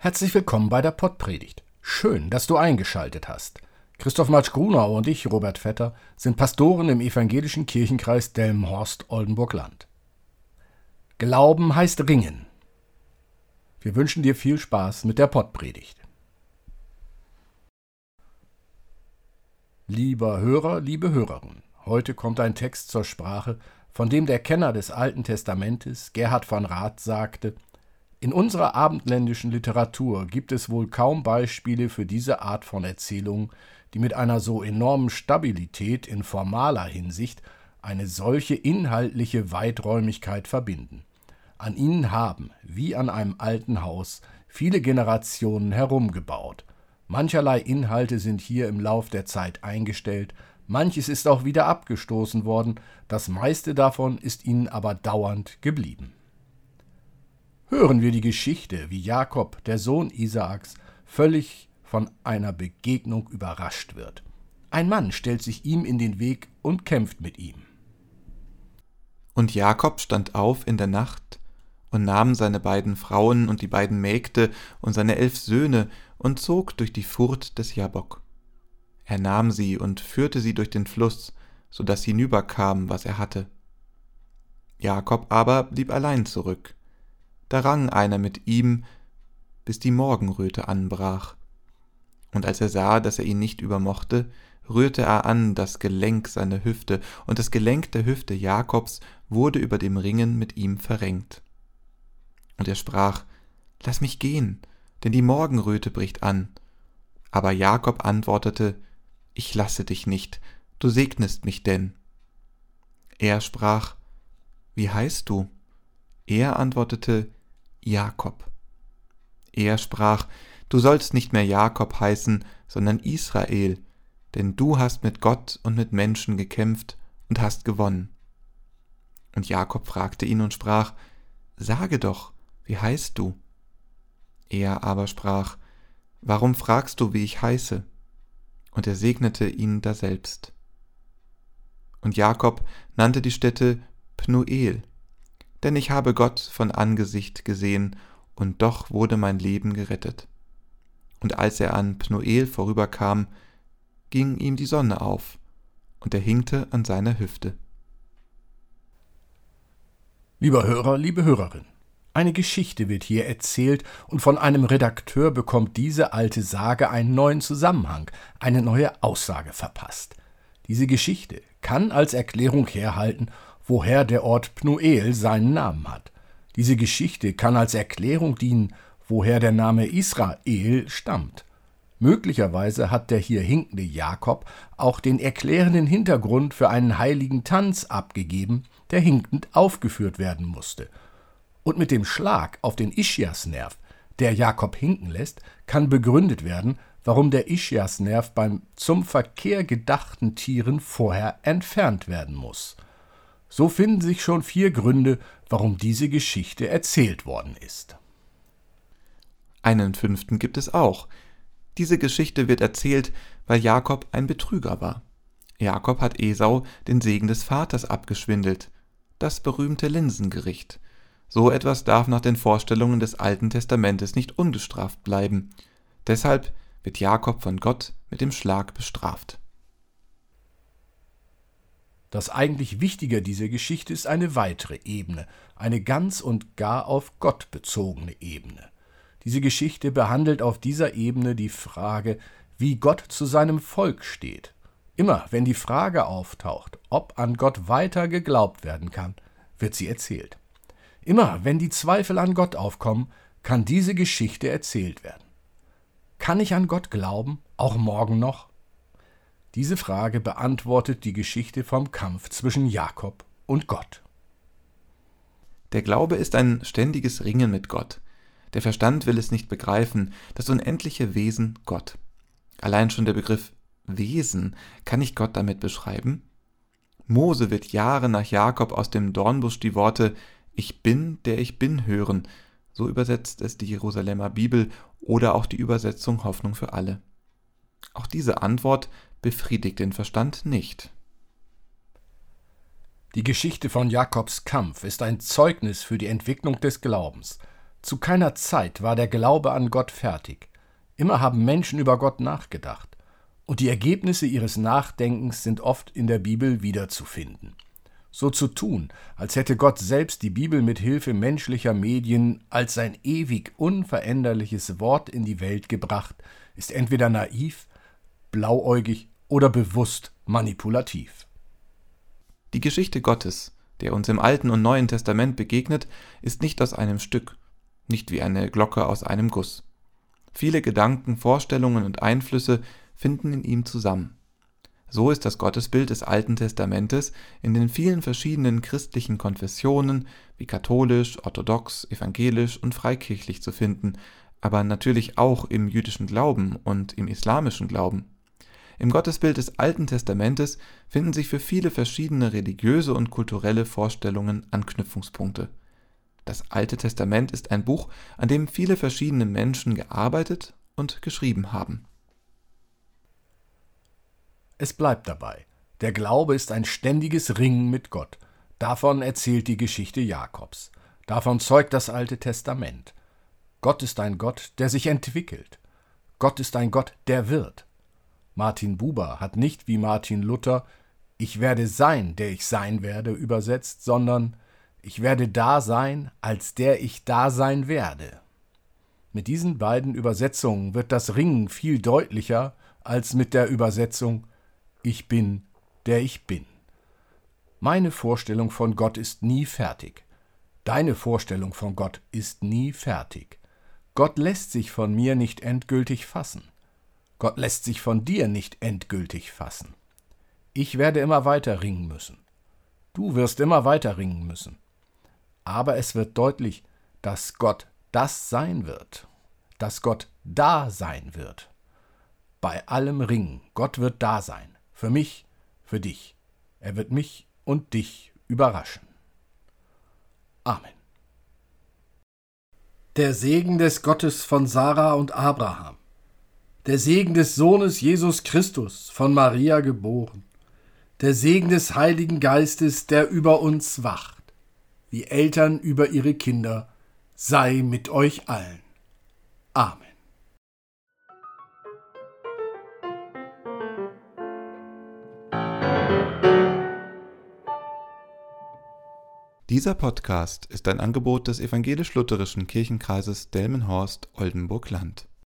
Herzlich willkommen bei der Pottpredigt. Schön, dass du eingeschaltet hast. Christoph Matsch-Grunau und ich, Robert Vetter, sind Pastoren im evangelischen Kirchenkreis Delmenhorst-Oldenburg-Land. Glauben heißt Ringen. Wir wünschen dir viel Spaß mit der Pottpredigt. Lieber Hörer, liebe Hörerin, heute kommt ein Text zur Sprache, von dem der Kenner des Alten Testamentes, Gerhard von Rath, sagte, in unserer abendländischen Literatur gibt es wohl kaum Beispiele für diese Art von Erzählung, die mit einer so enormen Stabilität in formaler Hinsicht eine solche inhaltliche Weiträumigkeit verbinden. An ihnen haben, wie an einem alten Haus, viele Generationen herumgebaut. Mancherlei Inhalte sind hier im Lauf der Zeit eingestellt, manches ist auch wieder abgestoßen worden, das meiste davon ist ihnen aber dauernd geblieben. Hören wir die Geschichte, wie Jakob, der Sohn Isaaks, völlig von einer Begegnung überrascht wird. Ein Mann stellt sich ihm in den Weg und kämpft mit ihm. Und Jakob stand auf in der Nacht und nahm seine beiden Frauen und die beiden Mägde und seine elf Söhne und zog durch die Furt des Jabok. Er nahm sie und führte sie durch den Fluss, so dass hinüberkam, was er hatte. Jakob aber blieb allein zurück. Da rang einer mit ihm, bis die Morgenröte anbrach. Und als er sah, dass er ihn nicht übermochte, rührte er an das Gelenk seiner Hüfte, und das Gelenk der Hüfte Jakobs wurde über dem Ringen mit ihm verrenkt. Und er sprach, Lass mich gehen, denn die Morgenröte bricht an. Aber Jakob antwortete, Ich lasse dich nicht, du segnest mich denn. Er sprach, Wie heißt du? Er antwortete, Jakob. Er sprach, Du sollst nicht mehr Jakob heißen, sondern Israel, denn du hast mit Gott und mit Menschen gekämpft und hast gewonnen. Und Jakob fragte ihn und sprach, Sage doch, wie heißt du? Er aber sprach, Warum fragst du, wie ich heiße? Und er segnete ihn daselbst. Und Jakob nannte die Stätte Pnuel, denn ich habe Gott von Angesicht gesehen, und doch wurde mein Leben gerettet. Und als er an Pnoel vorüberkam, ging ihm die Sonne auf, und er hinkte an seiner Hüfte. Lieber Hörer, liebe Hörerin, eine Geschichte wird hier erzählt, und von einem Redakteur bekommt diese alte Sage einen neuen Zusammenhang, eine neue Aussage verpasst. Diese Geschichte kann als Erklärung herhalten, woher der Ort Pnuel seinen Namen hat. Diese Geschichte kann als Erklärung dienen, woher der Name Israel stammt. Möglicherweise hat der hier hinkende Jakob auch den erklärenden Hintergrund für einen heiligen Tanz abgegeben, der hinkend aufgeführt werden musste. Und mit dem Schlag auf den Ischiasnerv, der Jakob hinken lässt, kann begründet werden, warum der Ischiasnerv beim zum Verkehr gedachten Tieren vorher entfernt werden muss. So finden sich schon vier Gründe, warum diese Geschichte erzählt worden ist. Einen fünften gibt es auch. Diese Geschichte wird erzählt, weil Jakob ein Betrüger war. Jakob hat Esau den Segen des Vaters abgeschwindelt. Das berühmte Linsengericht. So etwas darf nach den Vorstellungen des Alten Testamentes nicht ungestraft bleiben. Deshalb wird Jakob von Gott mit dem Schlag bestraft. Das eigentlich Wichtige dieser Geschichte ist eine weitere Ebene, eine ganz und gar auf Gott bezogene Ebene. Diese Geschichte behandelt auf dieser Ebene die Frage, wie Gott zu seinem Volk steht. Immer wenn die Frage auftaucht, ob an Gott weiter geglaubt werden kann, wird sie erzählt. Immer wenn die Zweifel an Gott aufkommen, kann diese Geschichte erzählt werden. Kann ich an Gott glauben, auch morgen noch? Diese Frage beantwortet die Geschichte vom Kampf zwischen Jakob und Gott. Der Glaube ist ein ständiges Ringen mit Gott. Der Verstand will es nicht begreifen, das unendliche Wesen Gott. Allein schon der Begriff Wesen, kann ich Gott damit beschreiben? Mose wird Jahre nach Jakob aus dem Dornbusch die Worte Ich bin, der ich bin hören. So übersetzt es die Jerusalemer Bibel oder auch die Übersetzung Hoffnung für alle. Auch diese Antwort befriedigt den Verstand nicht. Die Geschichte von Jakobs Kampf ist ein Zeugnis für die Entwicklung des Glaubens. Zu keiner Zeit war der Glaube an Gott fertig. Immer haben Menschen über Gott nachgedacht. Und die Ergebnisse ihres Nachdenkens sind oft in der Bibel wiederzufinden. So zu tun, als hätte Gott selbst die Bibel mit Hilfe menschlicher Medien als sein ewig unveränderliches Wort in die Welt gebracht, ist entweder naiv, blauäugig oder bewusst manipulativ. Die Geschichte Gottes, der uns im Alten und Neuen Testament begegnet, ist nicht aus einem Stück, nicht wie eine Glocke aus einem Guss. Viele Gedanken, Vorstellungen und Einflüsse finden in ihm zusammen. So ist das Gottesbild des Alten Testamentes in den vielen verschiedenen christlichen Konfessionen wie katholisch, orthodox, evangelisch und freikirchlich zu finden, aber natürlich auch im jüdischen Glauben und im islamischen Glauben. Im Gottesbild des Alten Testamentes finden sich für viele verschiedene religiöse und kulturelle Vorstellungen Anknüpfungspunkte. Das Alte Testament ist ein Buch, an dem viele verschiedene Menschen gearbeitet und geschrieben haben. Es bleibt dabei. Der Glaube ist ein ständiges Ringen mit Gott. Davon erzählt die Geschichte Jakobs. Davon zeugt das Alte Testament. Gott ist ein Gott, der sich entwickelt. Gott ist ein Gott, der wird. Martin Buber hat nicht wie Martin Luther Ich werde sein, der ich sein werde übersetzt, sondern Ich werde da sein, als der ich da sein werde. Mit diesen beiden Übersetzungen wird das Ringen viel deutlicher als mit der Übersetzung ich bin, der ich bin. Meine Vorstellung von Gott ist nie fertig. Deine Vorstellung von Gott ist nie fertig. Gott lässt sich von mir nicht endgültig fassen. Gott lässt sich von dir nicht endgültig fassen. Ich werde immer weiter ringen müssen. Du wirst immer weiter ringen müssen. Aber es wird deutlich, dass Gott das sein wird, dass Gott da sein wird. Bei allem Ringen, Gott wird da sein. Für mich, für dich. Er wird mich und dich überraschen. Amen. Der Segen des Gottes von Sarah und Abraham. Der Segen des Sohnes Jesus Christus, von Maria geboren. Der Segen des Heiligen Geistes, der über uns wacht, wie Eltern über ihre Kinder, sei mit euch allen. Amen. Dieser Podcast ist ein Angebot des evangelisch-lutherischen Kirchenkreises Delmenhorst-Oldenburg-Land.